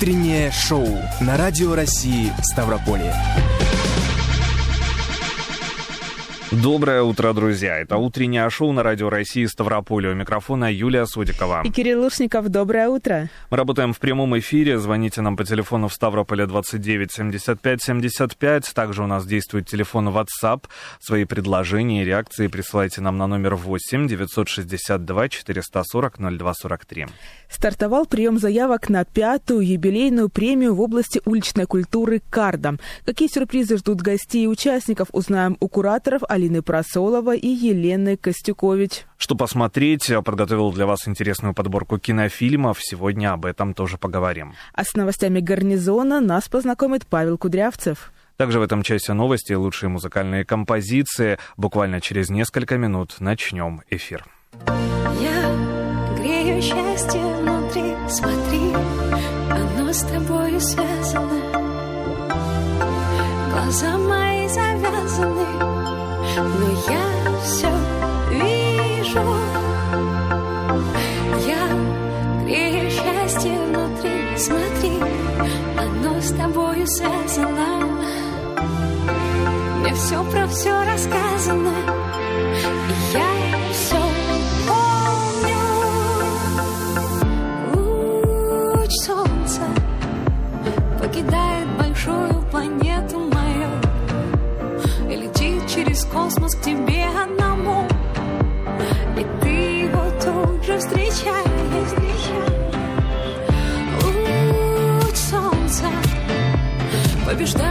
Утреннее шоу на Радио России Ставрополье. Доброе утро, друзья. Это утреннее шоу на Радио России Ставрополе. У микрофона Юлия Судикова. И Кирилл Лушников. Доброе утро. Мы работаем в прямом эфире. Звоните нам по телефону в Ставрополе 29 75 75. Также у нас действует телефон WhatsApp. Свои предложения и реакции присылайте нам на номер 8 962 440 0243. Стартовал прием заявок на пятую юбилейную премию в области уличной культуры «Карда». Какие сюрпризы ждут гостей и участников, узнаем у кураторов Алины Просолова и Елены Костюкович. Что посмотреть, подготовил для вас интересную подборку кинофильмов. Сегодня об этом тоже поговорим. А с новостями гарнизона нас познакомит Павел Кудрявцев. Также в этом часе новости и лучшие музыкальные композиции. Буквально через несколько минут начнем эфир. Я грею счастье я все вижу. Я грею счастье внутри, смотри, оно с тобой связано. Мне все про все побеждать.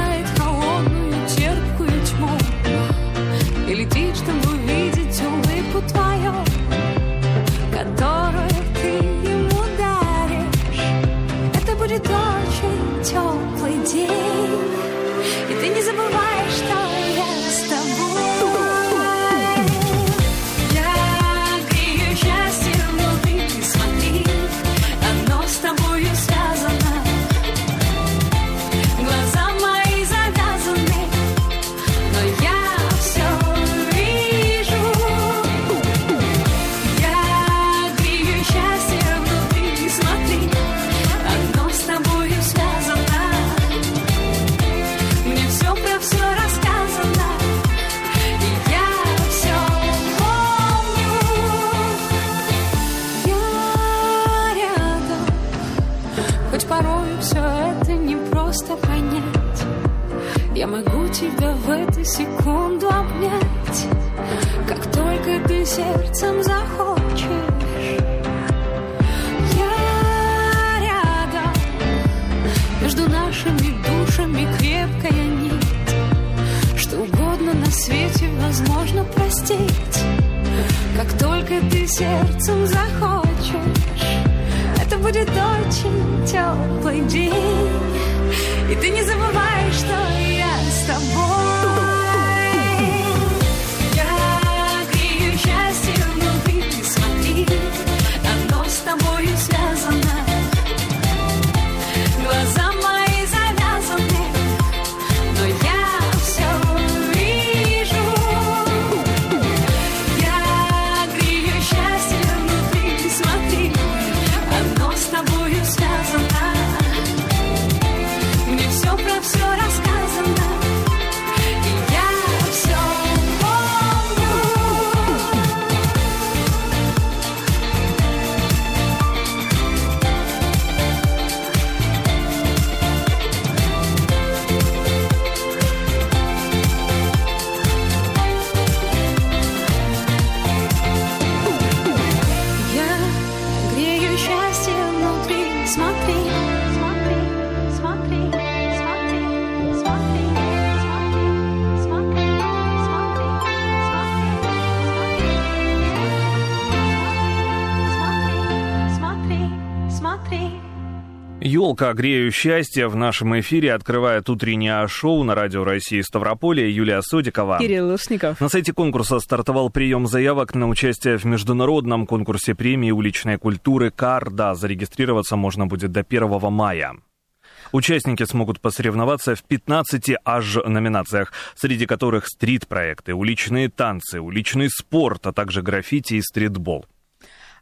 Елка «Грею счастье» в нашем эфире открывает утреннее шоу на Радио России Ставрополье Юлия Судикова. Кирилл Лушников. На сайте конкурса стартовал прием заявок на участие в международном конкурсе премии уличной культуры «Карда». Зарегистрироваться можно будет до 1 мая. Участники смогут посоревноваться в 15 аж номинациях, среди которых стрит-проекты, уличные танцы, уличный спорт, а также граффити и стритбол.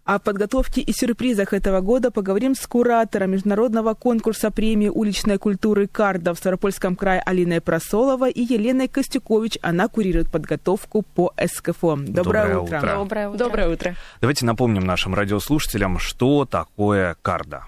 О подготовке и сюрпризах этого года поговорим с куратором международного конкурса премии уличной культуры «Карда» в Ставропольском крае Алиной Просолова и Еленой Костюкович. Она курирует подготовку по СКФО. Доброе, Доброе утро. утро. Доброе утро. Доброе утро. Давайте напомним нашим радиослушателям, что такое карда.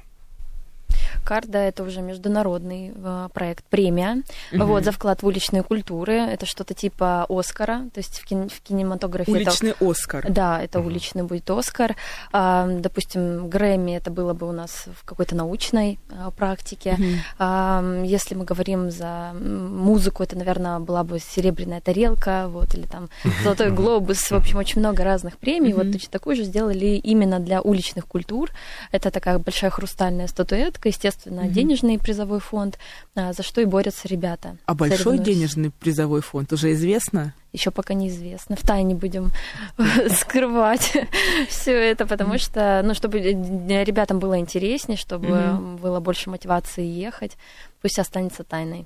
Карда это уже международный э, проект, премия. Вот, за вклад в уличные культуры. Это что-то типа Оскара. То есть в, кин- в кинематографе это Уличный Оскар. Да, это уличный будет Оскар. А, допустим, Грэмми это было бы у нас в какой-то научной а, практике. А, если мы говорим за музыку, это, наверное, была бы серебряная тарелка, вот, или там золотой глобус. В общем, очень много разных премий. Вот точно такую же сделали именно для уличных культур. Это такая большая хрустальная статуэтка, естественно, денежный призовой фонд, а, за что и борются ребята. А большой денежный призовой фонд уже известно? Еще пока неизвестно. В тайне будем скрывать все это, потому что, ну, чтобы ребятам было интереснее, чтобы было больше мотивации ехать, пусть останется тайной.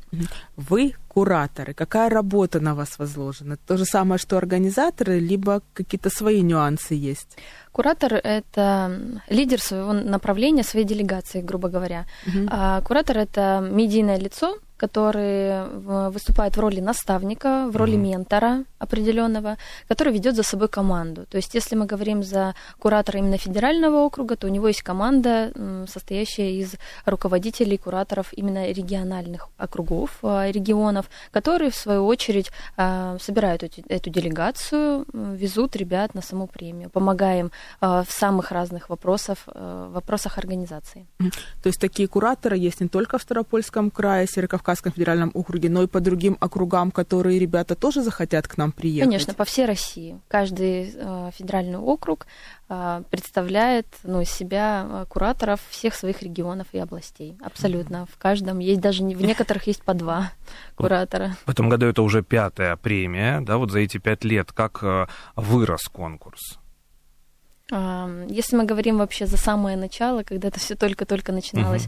Вы кураторы. Какая работа на вас возложена? То же самое, что организаторы, либо какие-то свои нюансы есть? Куратор — это лидер своего направления, своей делегации, грубо говоря. А куратор — это медийное лицо, который выступает в роли наставника, в роли ментора определенного, который ведет за собой команду. То есть, если мы говорим за куратора именно федерального округа, то у него есть команда, состоящая из руководителей, кураторов именно региональных округов, а, регионов, которые, в свою очередь, а, собирают эту, делегацию, везут ребят на саму премию, помогаем а, в самых разных вопросах, вопросах организации. То есть такие кураторы есть не только в Ставропольском крае, Северокавказском федеральном округе, но и по другим округам, которые ребята тоже захотят к нам приехать. Конечно, по всей России. Каждый э, федеральный округ э, представляет ну, из себя э, кураторов всех своих регионов и областей. Абсолютно. В каждом есть даже не- в некоторых есть по два куратора. В этом году это уже пятая премия, да, вот за эти пять лет. Как э, вырос конкурс? Если мы говорим вообще за самое начало, когда это все только-только начиналось,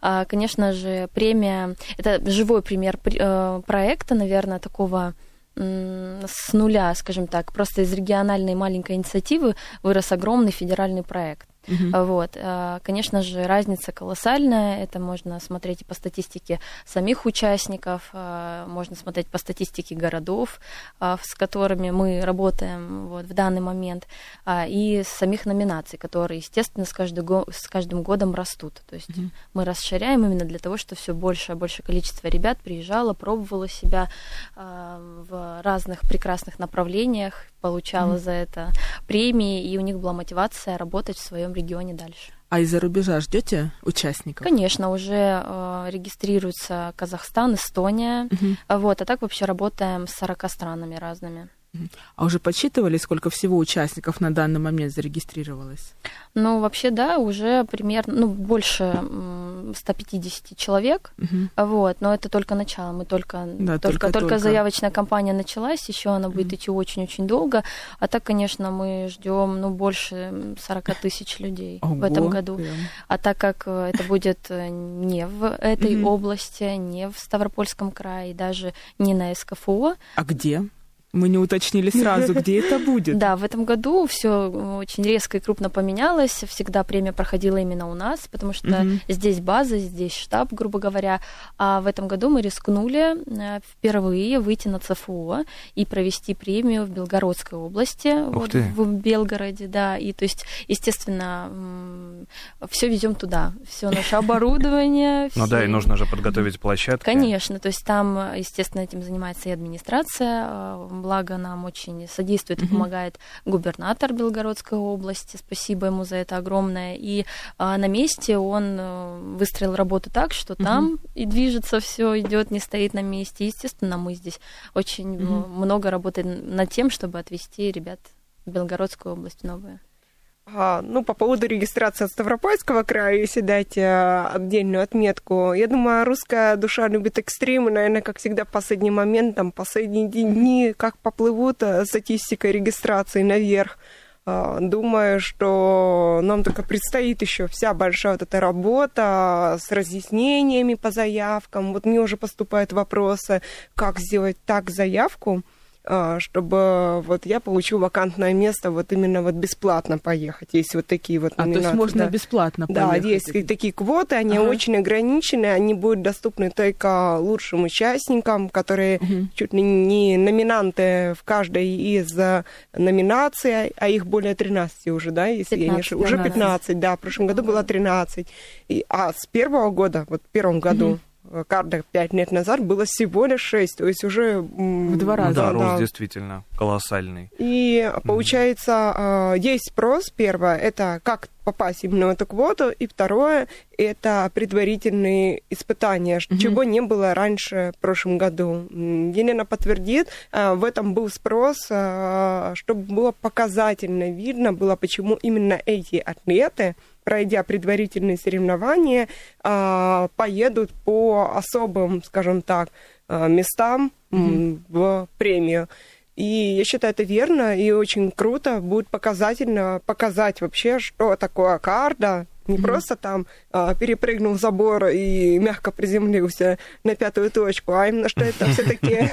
а, конечно же, премия это живой пример пр- э, проекта, наверное, такого с нуля, скажем так, просто из региональной маленькой инициативы вырос огромный федеральный проект. А, Вот. а, Конечно же, разница колоссальная. Это можно смотреть и по статистике самих участников, а, можно смотреть по статистике городов, а, с которыми мы работаем вот, в данный момент, а, и самих номинаций, которые, естественно, с, каждый го- с каждым годом растут. То есть мы расширяем именно для того, чтобы все больше и больше количество ребят приезжало, пробовало себя в разных прекрасных направлениях, получала за это премии, и у них была мотивация работать в своем регионе дальше. А из-за рубежа ждете участников? Конечно, уже э, регистрируется Казахстан, Эстония, а вот, а так вообще работаем с 40 странами разными. А уже подсчитывали, сколько всего участников на данный момент зарегистрировалось? Ну, вообще, да, уже примерно, ну, больше м, 150 человек, а вот, но это только начало, мы только, Да, только, только, только-только. заявочная кампания началась, еще она будет идти очень-очень долго, а так, конечно, мы ждем, ну, больше 40 тысяч людей в этом Ого, году. прям. А так как э, это будет э, не в этой Мгм. области, не в Ставропольском крае, даже не на СКФО, А где? Мы не уточнили сразу, где это будет. Да, в этом году все очень резко и крупно поменялось. Всегда премия проходила именно у нас, потому что здесь база, здесь штаб, грубо говоря. А в этом году мы рискнули э, впервые выйти на ЦФО и провести премию в Белгородской области, вот ты. в Белгороде, да. И то есть, естественно, все везем туда, все наше оборудование. Ну да, и нужно же подготовить площадки. Конечно, то есть там, естественно, этим занимается и администрация, э, благо нам очень содействует и помогает губернатор Белгородской области, спасибо ему за это огромное. И а, на месте он э, выстроил работу так, что там и движется все, идет, не стоит на месте. Естественно, мы здесь очень э, много работаем над тем, чтобы отвести ребят в Белгородскую область новую. А, ну, по поводу регистрации от Ставропольского края, если дать а, отдельную отметку, я думаю, русская душа любит экстримы, наверное, как всегда, последний момент, там, последние дни, как поплывут а, статистика регистрации наверх. А, Думаю, что нам только предстоит еще вся большая вот эта работа с разъяснениями по заявкам. Вот мне уже поступают вопросы, как сделать так заявку, чтобы вот я получу вакантное место вот именно вот бесплатно поехать. Есть вот такие вот А, то есть номинации, можно да. бесплатно Да, поехать. есть и такие квоты, они Ага. очень ограничены, они будут доступны только лучшим участникам, которые чуть ли не номинанты в каждой из э, номинаций, а их более 13 уже, да, если я не 15, ошибаюсь. Уже 15. 15, да, в прошлом году было 13. И, а с первого года, вот в первом году, э, карда 5 лет назад было всего лишь 6, то есть уже... В два раза. да, да, рост да. действительно колоссальный. И получается, э, есть спрос. Первое, это как попасть именно в эту квоту. И второе, это предварительные испытания, ш- чего не было раньше в прошлом году. Елена подтвердит, э, в этом был спрос, э, чтобы было показательно видно было, почему именно эти атлеты пройдя предварительные соревнования, э, поедут по особым, скажем так, э, местам м, в премию. И я считаю, это верно и очень круто. Будет показательно показать вообще, что такое карда. Не просто там а, перепрыгнул забор и мягко приземлился на пятую точку, а именно, что это все-таки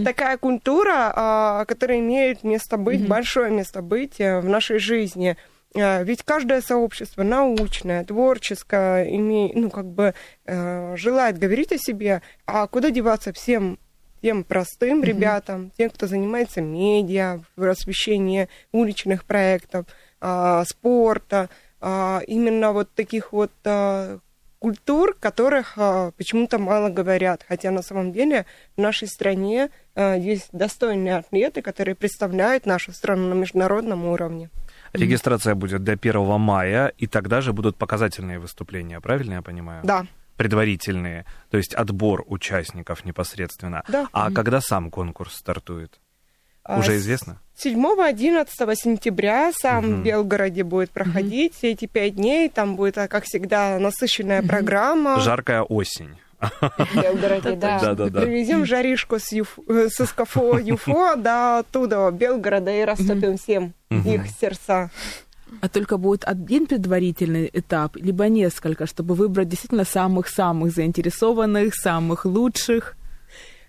такая культура, а, которая имеет место быть, большое место быть э, в нашей жизни. А, Ведь каждое сообщество научное, творческое, име- ну, как бы э, желает говорить о себе, а куда деваться всем тем простым ребятам, тем, кто занимается медиа, в освещении уличных проектов, а, спорта, а, именно вот таких вот культур, которых а, почему-то мало говорят. Хотя на самом деле в нашей стране а, есть достойные атлеты, которые представляют нашу страну на международном уровне. Регистрация будет до 1 мая, и тогда же будут показательные выступления, правильно я понимаю? Да. Предварительные, то есть отбор участников непосредственно. Да. А когда сам конкурс стартует? А, Уже известно? 7-11 сентября сам в Белгороде будет проходить все эти пять дней. Там будет, как всегда, насыщенная программа. Жаркая осень. Белгороде, да. Привезем жаришку с, Юф- э, с СКФО ЮФО до оттуда, Белгорода, и растопим всем их сердца. А только будет один предварительный этап, либо несколько, чтобы выбрать действительно самых-самых заинтересованных, самых лучших.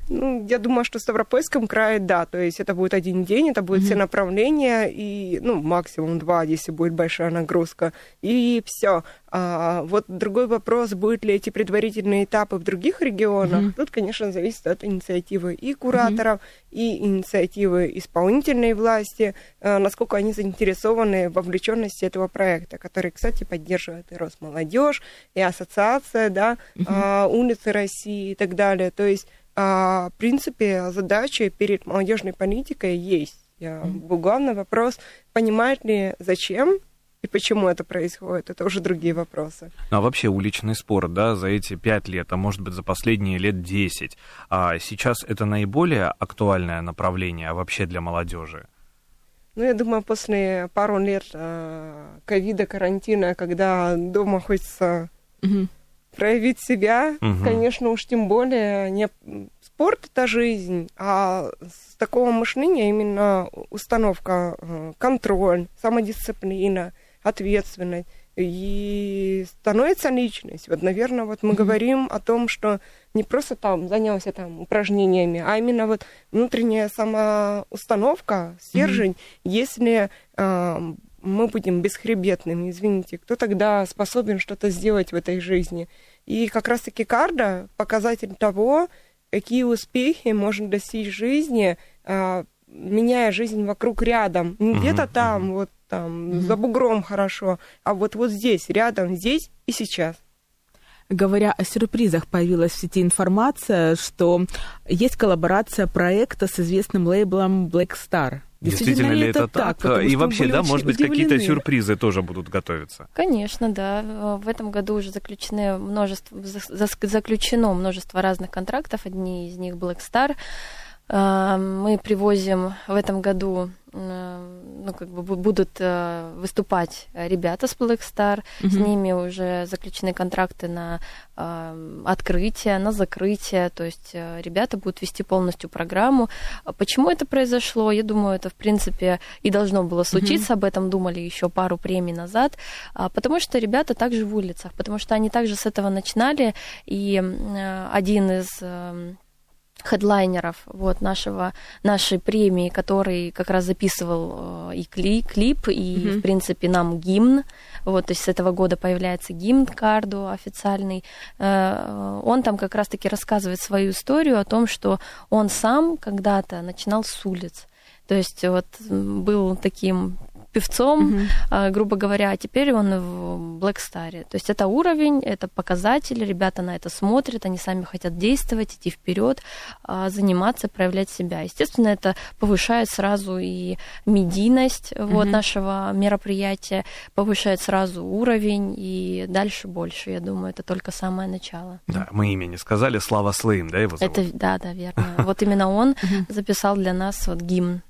Ну, я думаю, что в Ставропольском крае, да, то есть это будет один день, это будет все направления, и, ну, максимум два, если будет большая нагрузка, и все. А, вот другой вопрос, будут ли эти предварительные этапы в других регионах, тут, конечно, зависит от инициативы и кураторов, и инициативы исполнительной власти, а, насколько они заинтересованы в вовлеченности этого проекта, который, кстати, поддерживает и Росмолодежь, и ассоциация, да, а, улицы России и так далее. То есть в принципе, задача перед молодежной политикой есть. Я- Главный вопрос, понимает ли, зачем и почему это происходит, это уже другие вопросы. Ну, а вообще уличный спорт, да, за эти пять лет, а может быть за последние лет 10, а сейчас это наиболее актуальное направление вообще для молодежи? Ну, я думаю, после пару лет а, ковида, карантина, когда дома хочется Мгм. Проявить себя, Мгм. конечно, уж тем более не спорт это жизнь, а с такого мышления именно установка, э, контроль, самодисциплина, ответственность и становится личность. Вот, наверное, вот мы говорим о том, что не просто там занялся там упражнениями, а именно вот внутренняя самоустановка, стержень, если э, мы будем бесхребетными, извините, кто тогда способен что-то сделать в этой жизни? И как раз-таки карда показатель того, какие успехи можно достичь в жизни, а, меняя жизнь вокруг рядом. Не где-то там, вот там, за бугром хорошо, а вот вот здесь, рядом, здесь и сейчас. Говоря о сюрпризах, появилась в сети информация, что есть коллаборация проекта с известным лейблом Black Star. Действительно ли это так? Потому И вообще, да, может быть, какие-то сюрпризы тоже будут готовиться? Конечно, да. Э, В этом году уже заключены множество, за- за- заключено множество разных контрактов. Одни из них Black Star. Э, Мы привозим в этом году, ну, как бы бу- будут э, выступать ребята с Black Star. С ними уже заключены контракты на э, открытие, на закрытие. То есть э, ребята будут вести полностью программу. А Почему это произошло? Я думаю, это, в принципе, и должно было случиться. Об этом думали еще пару премий назад. А, Потому что ребята также в улицах, потому что они также с этого начинали. И э, один из э, хедлайнеров вот, нашего, нашей премии, который как раз записывал э, и клип, клип и, mm-hmm. в принципе, нам гимн. Вот, то есть с этого года появляется гимн Карду официальный. Э, он там как раз-таки рассказывает свою историю о том, что он сам когда-то начинал с улиц. То есть вот был таким певцом, mm-hmm. грубо говоря, а теперь он в Black Star. То есть это уровень, это показатель, ребята на это смотрят, они сами хотят действовать, идти вперед, а, заниматься, проявлять себя. Естественно, это повышает сразу и медийность mm-hmm. вот, нашего мероприятия, повышает сразу уровень и дальше больше. Я думаю, это только самое начало. Да, мы имя не сказали, Слава Слым, да, его зовут? Это, да, да, верно. Вот именно он записал для нас вот гимн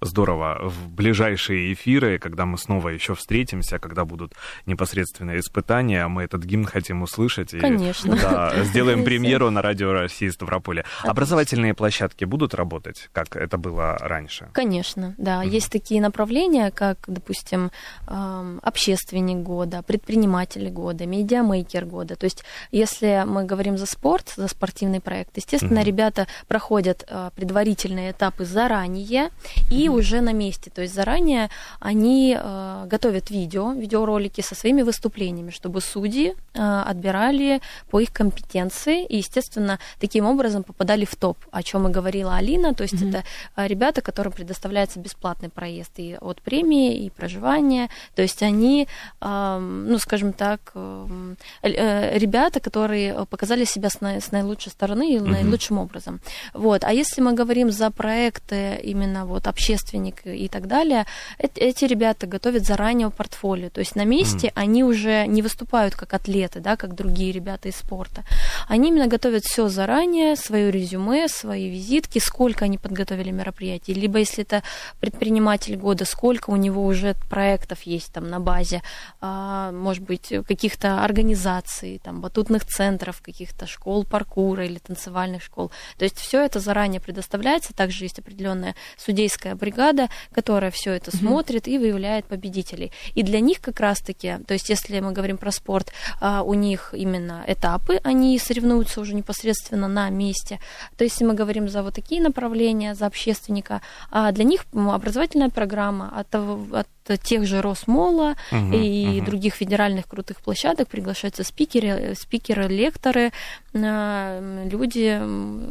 здорово в ближайшие эфиры, когда мы снова еще встретимся, когда будут непосредственные испытания, мы этот гимн хотим услышать. И, Конечно. Да, сделаем премьеру на радио России Ставрополе. Образовательные площадки будут работать, как это было раньше? Конечно, да. Mm-hmm. Есть такие направления, как, допустим, общественник года, предприниматель года, медиамейкер года. То есть, если мы говорим за спорт, за спортивный проект, естественно, mm-hmm. ребята проходят а, предварительные этапы заранее и уже на месте. То есть заранее они э, готовят видео, видеоролики со своими выступлениями, чтобы судьи э, отбирали по их компетенции и, естественно, таким образом попадали в топ, о чем и говорила Алина. То есть mm-hmm. это э, ребята, которым предоставляется бесплатный проезд и от премии, и проживания. То есть они, э, ну, скажем так, э, э, ребята, которые показали себя с, на, с наилучшей стороны и mm-hmm. наилучшим образом. Вот. А если мы говорим за проекты именно вот общественные общественник и так далее, эти ребята готовят заранее портфолио. То есть на месте mm. они уже не выступают как атлеты, да, как другие ребята из спорта. Они именно готовят все заранее, свое резюме, свои визитки, сколько они подготовили мероприятий. Либо если это предприниматель года, сколько у него уже проектов есть там на базе, а, может быть, каких-то организаций, там, батутных центров, каких-то школ паркура или танцевальных школ. То есть все это заранее предоставляется. Также есть определенная судейская бригада, которая все это mm-hmm. смотрит и выявляет победителей. И для них как раз-таки, то есть если мы говорим про спорт, а, у них именно этапы, они соревнуются уже непосредственно на месте. То есть если мы говорим за вот такие направления, за общественника, а для них образовательная программа от, от тех же Росмола угу, и угу. других федеральных крутых площадок приглашаются спикеры, спикеры, лекторы, э, люди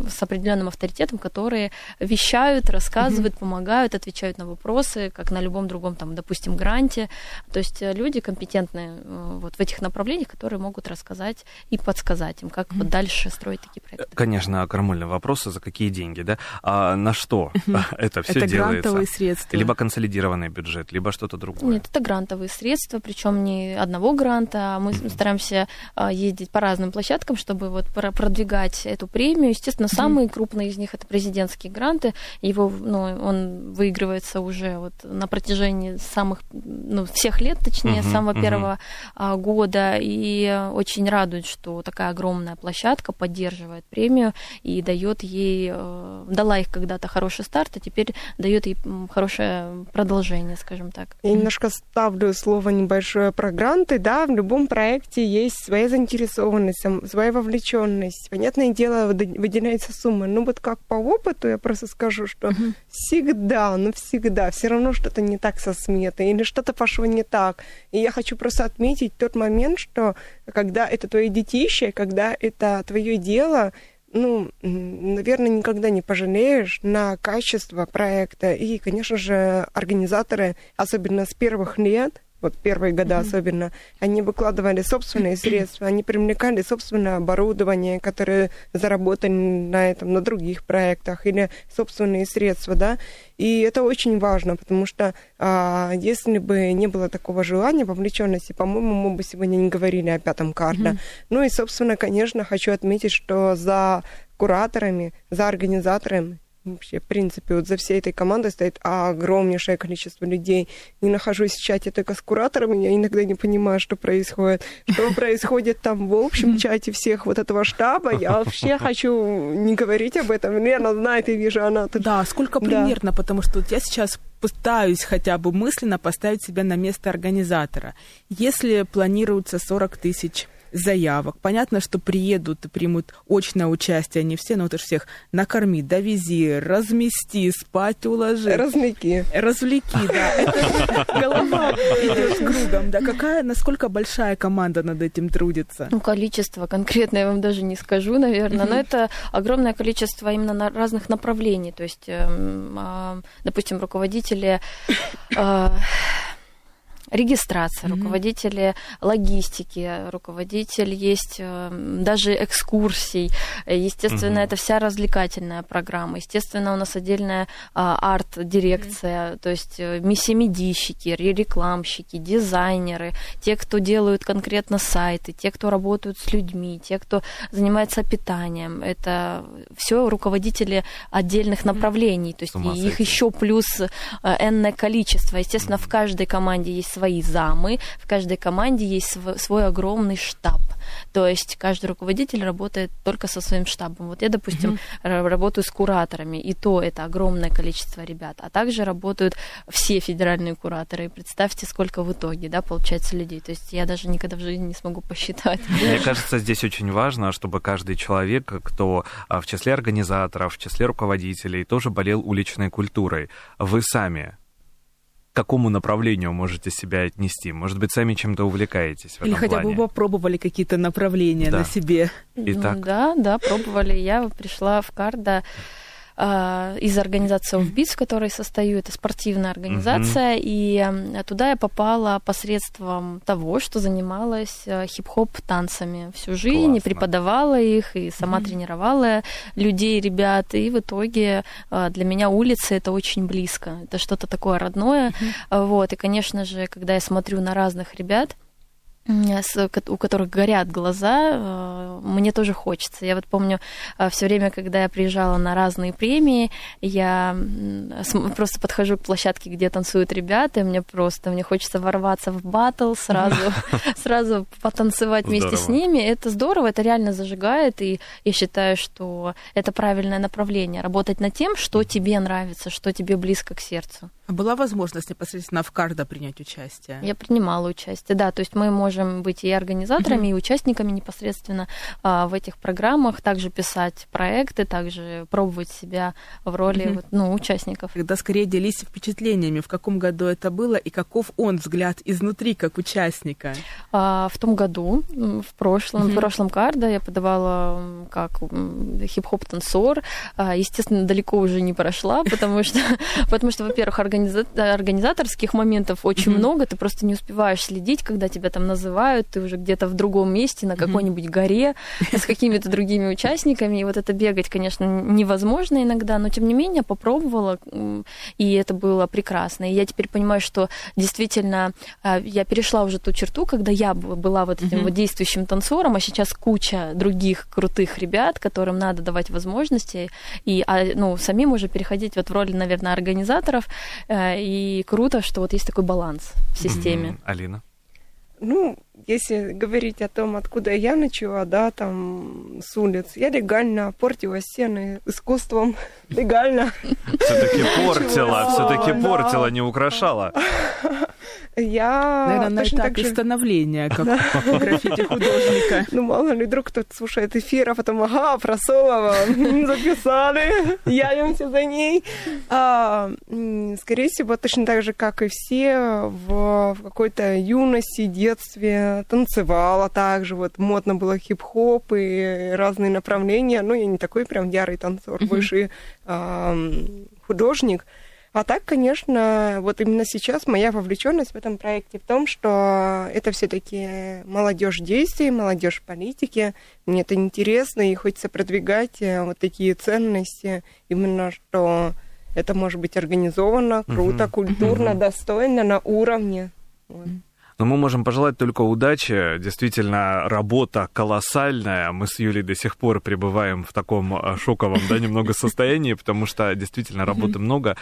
с определенным авторитетом, которые вещают, рассказывают, угу. помогают, отвечают на вопросы, как на любом другом, там, допустим, гранте. То есть э, люди компетентные э, вот в этих направлениях, которые могут рассказать и подсказать им, как угу. вот дальше строить такие проекты. Конечно, крамольные вопросы, за какие деньги, да? А на что это все делается? Это грантовые средства. Либо консолидированный бюджет, либо что что-то другое? Нет, это грантовые средства, причем не одного гранта. Мы mm-hmm. стараемся а, ездить по разным площадкам, чтобы вот продвигать эту премию. Естественно, самые mm-hmm. крупные из них это президентские гранты. Его, ну, он выигрывается уже вот на протяжении самых, ну, всех лет, точнее, mm-hmm. с самого первого а, года. И очень радует, что такая огромная площадка поддерживает премию и дает ей, э, дала их когда-то хороший старт, а теперь дает ей хорошее продолжение, скажем так. Я немножко ставлю слово небольшое про гранты. Да, в любом проекте есть своя заинтересованность, своя вовлеченность. Понятное дело, выделяется сумма. Но вот как по опыту я просто скажу, что uh-huh. всегда, ну всегда, все равно что-то не так со сметой или что-то пошло не так. И я хочу просто отметить тот момент, что когда это твои детище, когда это твое дело, ну, наверное, никогда не пожалеешь на качество проекта. И, конечно же, организаторы, особенно с первых лет, вот первые годы mm-hmm. особенно, они выкладывали собственные средства, они привлекали собственное оборудование, которое заработали на этом, на других проектах, или собственные средства, да, и это очень важно, потому что а, если бы не было такого желания, вовлеченности, по-моему, мы бы сегодня не говорили о пятом карте. Mm-hmm. Ну и, собственно, конечно, хочу отметить, что за кураторами, за организаторами вообще, в принципе, вот за всей этой командой стоит огромнейшее количество людей. Не нахожусь в чате только с кураторами, я иногда не понимаю, что происходит. Что происходит там в общем чате всех вот этого штаба, я вообще хочу не говорить об этом. Лена знает, и вижу, она тут... Да, сколько примерно, да. потому что вот я сейчас пытаюсь хотя бы мысленно поставить себя на место организатора. Если планируется 40 тысяч заявок. Понятно, что приедут и примут очное участие не все, но вот всех накорми, довези, размести, спать уложи. Развлеки. Развлеки, да. Это голова идет кругом, да. Какая, насколько большая команда над этим трудится? Ну, количество конкретно я вам даже не скажу, наверное, но это огромное количество именно на разных направлений. То есть, эм, а, допустим, руководители а, регистрация, mm-hmm. руководители логистики, руководитель есть э, даже экскурсий. Естественно, mm-hmm. это вся развлекательная программа. Естественно, у нас отдельная а, арт-дирекция, mm-hmm. то есть э, миссия-медийщики, рекламщики, дизайнеры, те, кто делают конкретно сайты, те, кто работают с людьми, те, кто занимается питанием. Это все руководители отдельных направлений. То есть их еще плюс э, энное количество. Естественно, mm-hmm. в каждой команде есть свои замы, в каждой команде есть свой, свой огромный штаб. То есть каждый руководитель работает только со своим штабом. Вот я, допустим, mm-hmm. работаю с кураторами, и то это огромное количество ребят. А также работают все федеральные кураторы. И представьте, сколько в итоге, да, получается людей. То есть я даже никогда в жизни не смогу посчитать. Мне кажется, здесь очень важно, чтобы каждый человек, кто а, в числе организаторов, в числе руководителей, тоже болел уличной культурой. Вы сами какому направлению можете себя отнести? Может быть, сами чем-то увлекаетесь в Или этом хотя плане? бы попробовали какие-то направления да. на себе. Итак. Ну, да, да, пробовали. Я пришла в Карда а, из организации Offbeats, в которой состою. Это спортивная организация. Mm-hmm. И туда я попала посредством того, что занималась э, хип-хоп танцами всю жизнь, Классно. и преподавала их, и сама mm-hmm. тренировала людей, ребят. И в итоге э, для меня улица это очень близко. Это что-то такое родное. Mm-hmm. Вот. И, конечно же, когда я смотрю на разных ребят, у которых горят глаза, э, мне тоже хочется. Я вот помню э, все время, когда я приезжала на разные премии, я просто подхожу к площадке, где танцуют ребята, и мне просто мне хочется ворваться в батл сразу, сразу потанцевать вместе с ними. Это здорово, это реально зажигает, и я считаю, что это правильное направление. Работать над тем, что тебе нравится, что тебе близко к сердцу. Была возможность непосредственно в Карда принять участие? Я принимала участие, да. То есть мы можем быть и организаторами, mm-hmm. и участниками непосредственно а, в этих программах, также писать проекты, также пробовать себя в роли mm-hmm. вот, ну, участников. Когда скорее делись впечатлениями, в каком году это было и каков он взгляд изнутри как участника? А, в том году, в прошлом, mm-hmm. в прошлом Карда я подавала как хип-хоп-танцор. А, естественно, далеко уже не прошла, потому что, потому что во-первых, организа- организаторских моментов очень mm-hmm. много, ты просто не успеваешь следить, когда тебя там называют, ты уже где-то в другом месте, на какой-нибудь mm-hmm. горе с какими-то другими участниками, и вот это бегать, конечно, невозможно иногда, но тем не менее попробовала, и это было прекрасно. И я теперь понимаю, что действительно а, я перешла уже ту черту, когда я была вот этим mm-hmm. вот действующим танцором, а сейчас куча других крутых ребят, которым надо давать возможности, и а, ну, самим уже переходить вот в роли, наверное, организаторов, Э, и круто, что вот есть такой баланс в системе. Mm-hmm. Алина? Ну, если говорить о том, откуда я начала, да, там, с улиц, я легально портила стены искусством, легально. Все-таки портила, все-таки портила, не украшала. Я... Наверное, на этапе же... становления, как граффити-художника. Ну, мало ли, вдруг кто-то слушает эфир, а потом, ага, про Солова записали, явимся за ней. А, скорее всего, точно так же, как и все, в, в какой-то юности, детстве танцевала также, вот модно было хип-хоп и разные направления. Ну, я не такой прям ярый танцор, больше а, художник. А так, конечно, вот именно сейчас моя вовлеченность в этом проекте в том, что это все-таки молодежь действий, молодежь политики. Мне это интересно, и хочется продвигать э, вот такие ценности, именно что это может быть организовано, круто, культурно, достойно, на уровне. Вот. Но мы можем пожелать только удачи. Действительно, работа колоссальная. Мы с Юлей до сих пор пребываем в таком а, шоковом, да, немного состоянии, потому что действительно работы много.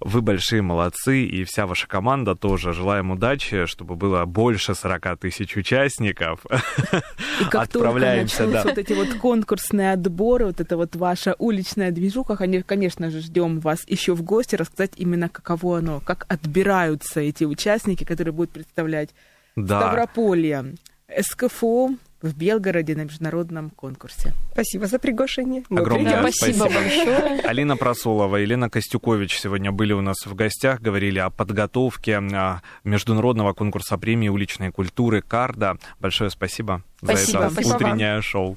Вы большие молодцы, и вся ваша команда тоже. Желаем удачи, чтобы было больше 40 тысяч участников. И как Отправляемся, да. вот эти вот конкурсные отборы, вот это вот ваша уличная движуха, конечно же, ждем вас еще в гости, рассказать именно каково оно, как отбираются эти участники, которые будут представлять да. Ставрополье, СКФО, в Белгороде на международном конкурсе. Спасибо за приглашение. Мы Огромное придем. спасибо большое. Алина Просолова, Елена Костюкович сегодня были у нас в гостях, говорили о подготовке а, международного конкурса премии уличной культуры «Карда». Большое спасибо, Спасибо, за это спасибо вам. утреннее шоу.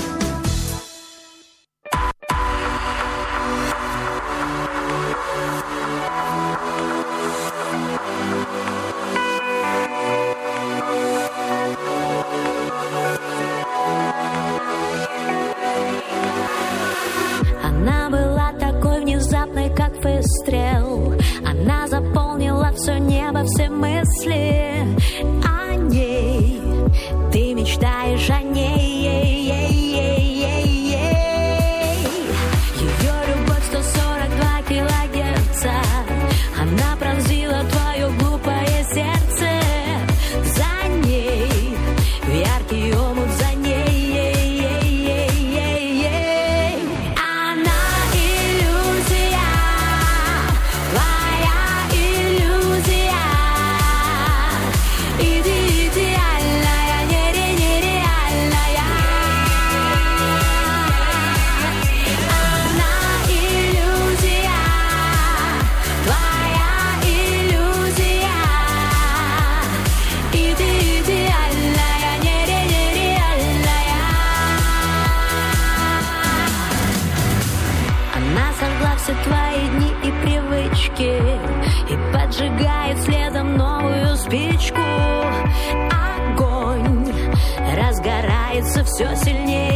Все сильнее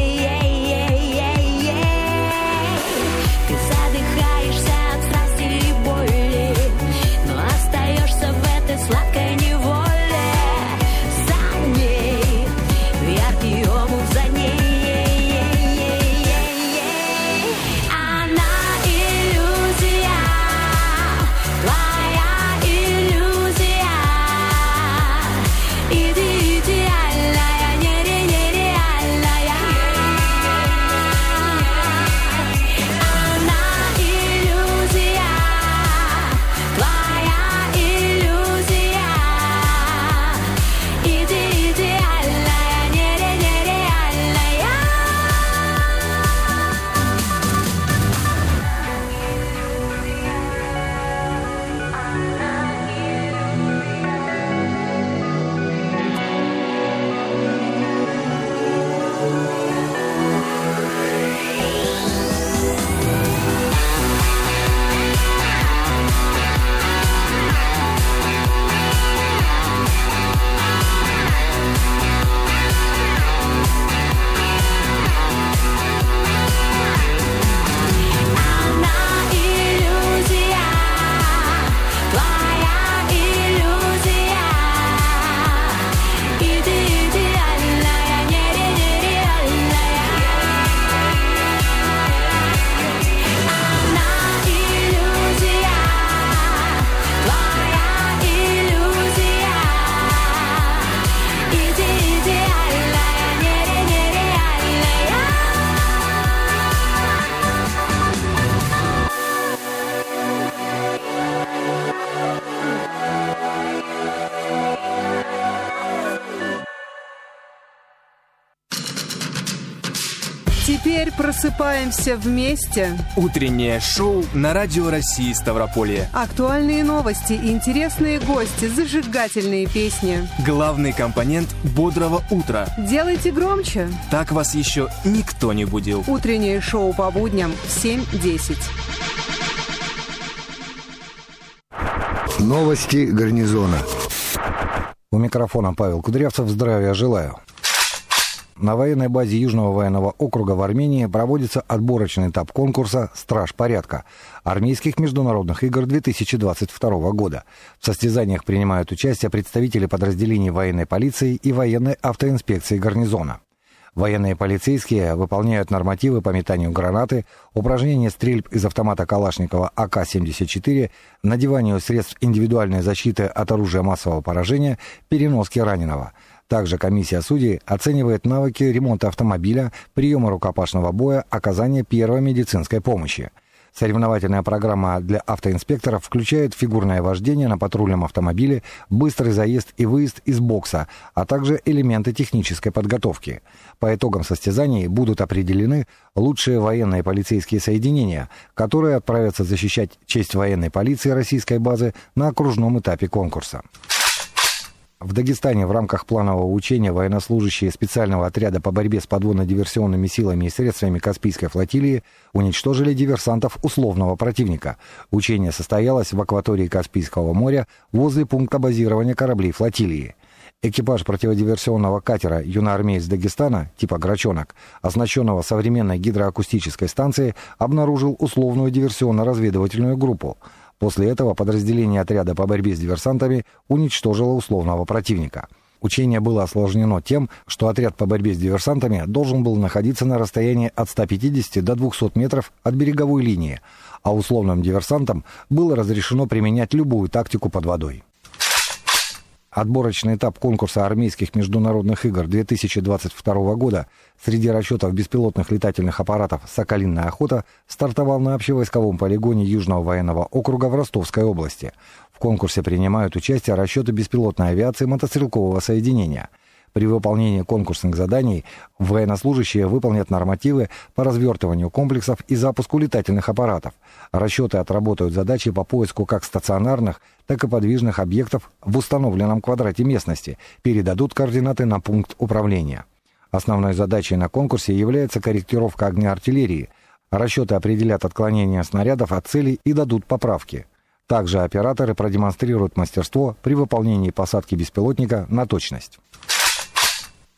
просыпаемся вместе. Утреннее шоу на Радио России Ставрополье. Актуальные новости, интересные гости, зажигательные песни. Главный компонент бодрого утра. Делайте громче. Так вас еще никто не будил. Утреннее шоу по будням в 7.10. Новости гарнизона. У микрофона Павел Кудрявцев. Здравия желаю. На военной базе Южного военного округа в Армении проводится отборочный этап конкурса «Страж порядка» армейских международных игр 2022 года. В состязаниях принимают участие представители подразделений военной полиции и военной автоинспекции гарнизона. Военные полицейские выполняют нормативы по метанию гранаты, упражнения стрельб из автомата Калашникова АК-74, надеванию средств индивидуальной защиты от оружия массового поражения, переноски раненого. Также комиссия судей оценивает навыки ремонта автомобиля, приема рукопашного боя, оказания первой медицинской помощи – Соревновательная программа для автоинспекторов включает фигурное вождение на патрульном автомобиле, быстрый заезд и выезд из бокса, а также элементы технической подготовки. По итогам состязаний будут определены лучшие военные полицейские соединения, которые отправятся защищать честь военной полиции российской базы на окружном этапе конкурса. В Дагестане в рамках планового учения военнослужащие специального отряда по борьбе с подводно-диверсионными силами и средствами Каспийской флотилии уничтожили диверсантов условного противника. Учение состоялось в акватории Каспийского моря возле пункта базирования кораблей флотилии. Экипаж противодиверсионного катера «Юноармеец Дагестана» типа «Грачонок», оснащенного современной гидроакустической станцией, обнаружил условную диверсионно-разведывательную группу – После этого подразделение отряда по борьбе с диверсантами уничтожило условного противника. Учение было осложнено тем, что отряд по борьбе с диверсантами должен был находиться на расстоянии от 150 до 200 метров от береговой линии, а условным диверсантам было разрешено применять любую тактику под водой. Отборочный этап конкурса армейских международных игр 2022 года среди расчетов беспилотных летательных аппаратов «Соколиная охота» стартовал на общевойсковом полигоне Южного военного округа в Ростовской области. В конкурсе принимают участие расчеты беспилотной авиации мотострелкового соединения – при выполнении конкурсных заданий военнослужащие выполнят нормативы по развертыванию комплексов и запуску летательных аппаратов. Расчеты отработают задачи по поиску как стационарных, так и подвижных объектов в установленном квадрате местности, передадут координаты на пункт управления. Основной задачей на конкурсе является корректировка огня артиллерии. Расчеты определят отклонение снарядов от целей и дадут поправки. Также операторы продемонстрируют мастерство при выполнении посадки беспилотника на точность.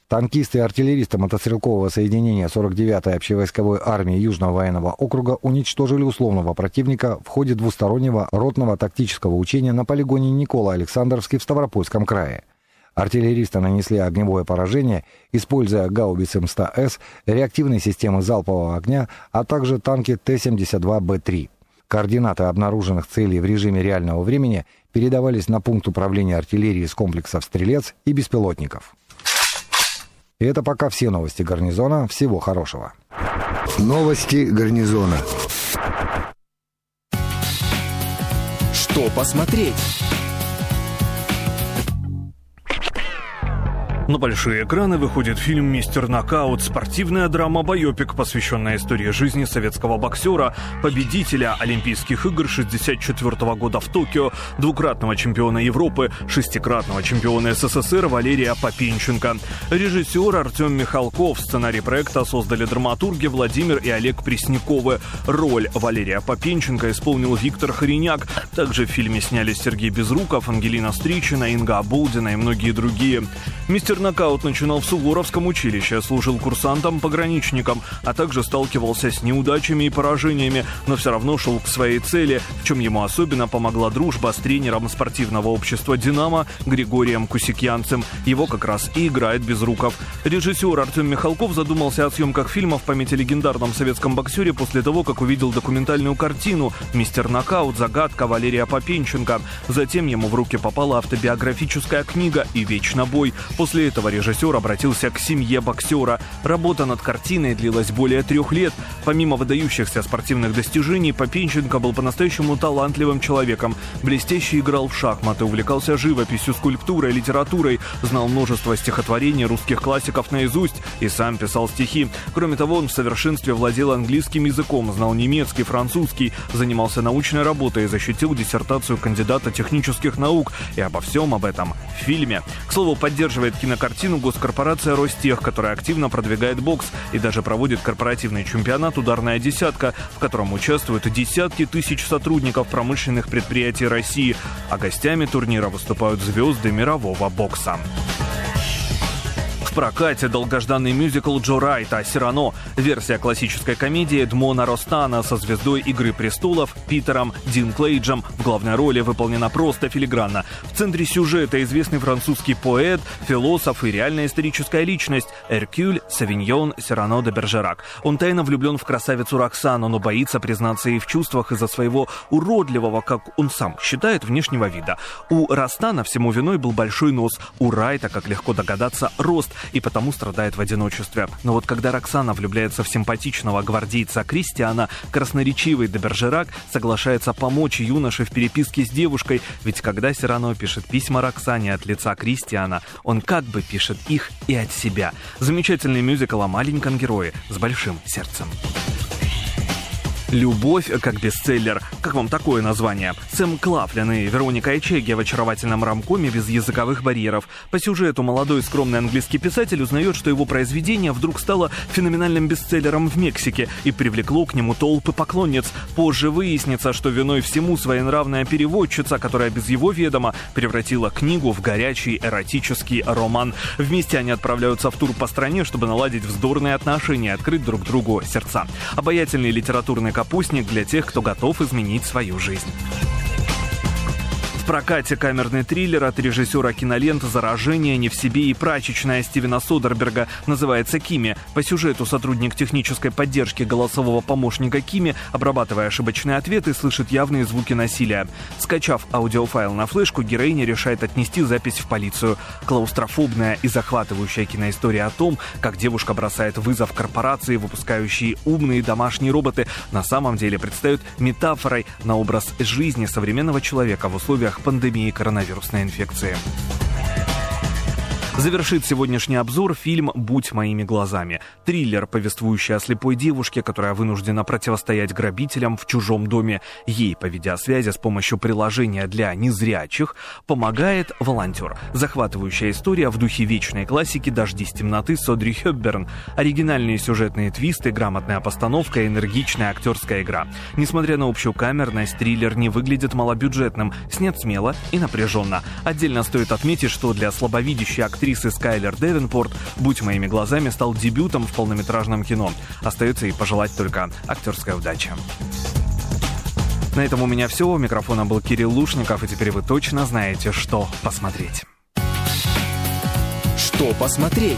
Танкисты и артиллеристы мотострелкового соединения 49-й общевойсковой армии Южного военного округа уничтожили условного противника в ходе двустороннего ротного тактического учения на полигоне Никола Александровский в Ставропольском крае. Артиллеристы нанесли огневое поражение, используя гаубицы МСТ-С, реактивные системы залпового огня, а также танки Т-72Б3. Координаты обнаруженных целей в режиме реального времени передавались на пункт управления артиллерии с комплексов «Стрелец» и беспилотников. И это пока все новости гарнизона. Всего хорошего. Новости гарнизона. Что посмотреть? На большие экраны выходит фильм «Мистер Нокаут» – спортивная драма-байопик, посвященная истории жизни советского боксера, победителя Олимпийских игр 64 года в Токио, двукратного чемпиона Европы, шестикратного чемпиона СССР Валерия Попенченко. Режиссер Артем Михалков, сценарий проекта создали драматурги Владимир и Олег Пресняковы. Роль Валерия Попенченко исполнил Виктор Хореняк. Также в фильме снялись Сергей Безруков, Ангелина Стричина, Инга Абулдина и многие другие. Мистер Нокаут начинал в Суворовском училище, служил курсантом-пограничником, а также сталкивался с неудачами и поражениями, но все равно шел к своей цели, в чем ему особенно помогла дружба с тренером спортивного общества «Динамо» Григорием Кусикьянцем. Его как раз и играет Безруков. Режиссер Артем Михалков задумался о съемках фильма в памяти легендарном советском боксере после того, как увидел документальную картину «Мистер Нокаут. Загадка Валерия Попенченко». Затем ему в руки попала автобиографическая книга «И вечно бой». После этого режиссер обратился к семье боксера. Работа над картиной длилась более трех лет. Помимо выдающихся спортивных достижений, Попенченко был по-настоящему талантливым человеком. Блестяще играл в шахматы, увлекался живописью, скульптурой, литературой, знал множество стихотворений русских классиков наизусть и сам писал стихи. Кроме того, он в совершенстве владел английским языком, знал немецкий, французский, занимался научной работой и защитил диссертацию кандидата технических наук. И обо всем об этом в фильме. К слову, поддерживает кино картину госкорпорация «Ростех», которая активно продвигает бокс и даже проводит корпоративный чемпионат «Ударная десятка», в котором участвуют десятки тысяч сотрудников промышленных предприятий России, а гостями турнира выступают звезды мирового бокса. Прокате долгожданный мюзикл Джо Райта «Сирано». Версия классической комедии Эдмона Ростана со звездой «Игры престолов» Питером Динклейджем в главной роли выполнена просто филигранно. В центре сюжета известный французский поэт, философ и реальная историческая личность Эркюль Савиньон Сирано де Бержерак. Он тайно влюблен в красавицу Роксану, но боится признаться ей в чувствах из-за своего уродливого, как он сам считает, внешнего вида. У Ростана всему виной был большой нос, у Райта, как легко догадаться, рост, и потому страдает в одиночестве. Но вот когда Роксана влюбляется в симпатичного гвардейца Кристиана, красноречивый Дебержерак соглашается помочь юноше в переписке с девушкой, ведь когда Сирано пишет письма Роксане от лица Кристиана, он как бы пишет их и от себя. Замечательный мюзикл о маленьком герое с большим сердцем. «Любовь как бестселлер». Как вам такое название? Сэм Клафлин и Вероника Эчеги в очаровательном рамкоме без языковых барьеров. По сюжету молодой скромный английский писатель узнает, что его произведение вдруг стало феноменальным бестселлером в Мексике и привлекло к нему толпы поклонниц. Позже выяснится, что виной всему своенравная переводчица, которая без его ведома превратила книгу в горячий эротический роман. Вместе они отправляются в тур по стране, чтобы наладить вздорные отношения и открыть друг другу сердца. Обаятельный литературный капустник для тех, кто готов изменить свою жизнь прокате камерный триллер от режиссера киноленты «Заражение», «Не в себе» и «Прачечная» Стивена Содерберга называется «Кими». По сюжету сотрудник технической поддержки голосового помощника Кими, обрабатывая ошибочные ответы, слышит явные звуки насилия. Скачав аудиофайл на флешку, героиня решает отнести запись в полицию. Клаустрофобная и захватывающая киноистория о том, как девушка бросает вызов корпорации, выпускающие умные домашние роботы, на самом деле предстает метафорой на образ жизни современного человека в условиях пандемии коронавирусной инфекции. Завершит сегодняшний обзор фильм «Будь моими глазами». Триллер, повествующий о слепой девушке, которая вынуждена противостоять грабителям в чужом доме. Ей по видеосвязи с помощью приложения для незрячих помогает волонтер. Захватывающая история в духе вечной классики «Дожди с темноты» Содри Хёбберн. Оригинальные сюжетные твисты, грамотная постановка энергичная актерская игра. Несмотря на общую камерность, триллер не выглядит малобюджетным, снят смело и напряженно. Отдельно стоит отметить, что для слабовидящей актрисы актрисы Скайлер Девенпорт «Будь моими глазами» стал дебютом в полнометражном кино. Остается и пожелать только актерской удачи. На этом у меня все. У микрофона был Кирилл Лушников, и теперь вы точно знаете, что посмотреть. Что посмотреть?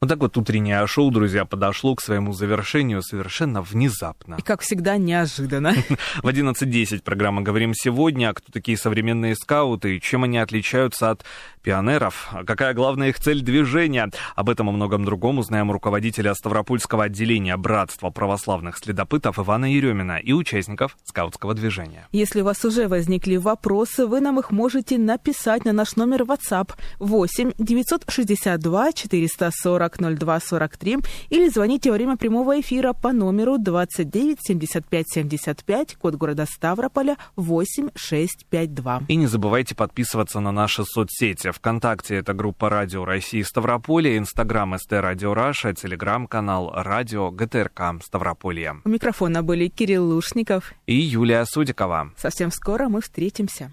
Вот так вот утреннее шоу, друзья, подошло к своему завершению совершенно внезапно. И, как всегда, неожиданно. В 11.10 программа «Говорим сегодня». Кто такие современные скауты? Чем они отличаются от пионеров? Какая главная их цель движения? Об этом и многом другом узнаем руководителя Ставропольского отделения Братства православных следопытов Ивана Еремина и участников скаутского движения. Если у вас уже возникли вопросы, вы нам их можете написать на наш номер WhatsApp 8 962 440 02 43 или звоните во время прямого эфира по номеру 29 75 75, код города Ставрополя 8652. И не забывайте подписываться на наши соцсети. Вконтакте это группа Радио России Ставрополье, Инстаграм ST Radio Russia, Телеграм-канал Радио ГТРК Ставрополье. У микрофона были Кирилл Лушников и Юлия Судикова. Совсем скоро мы встретимся.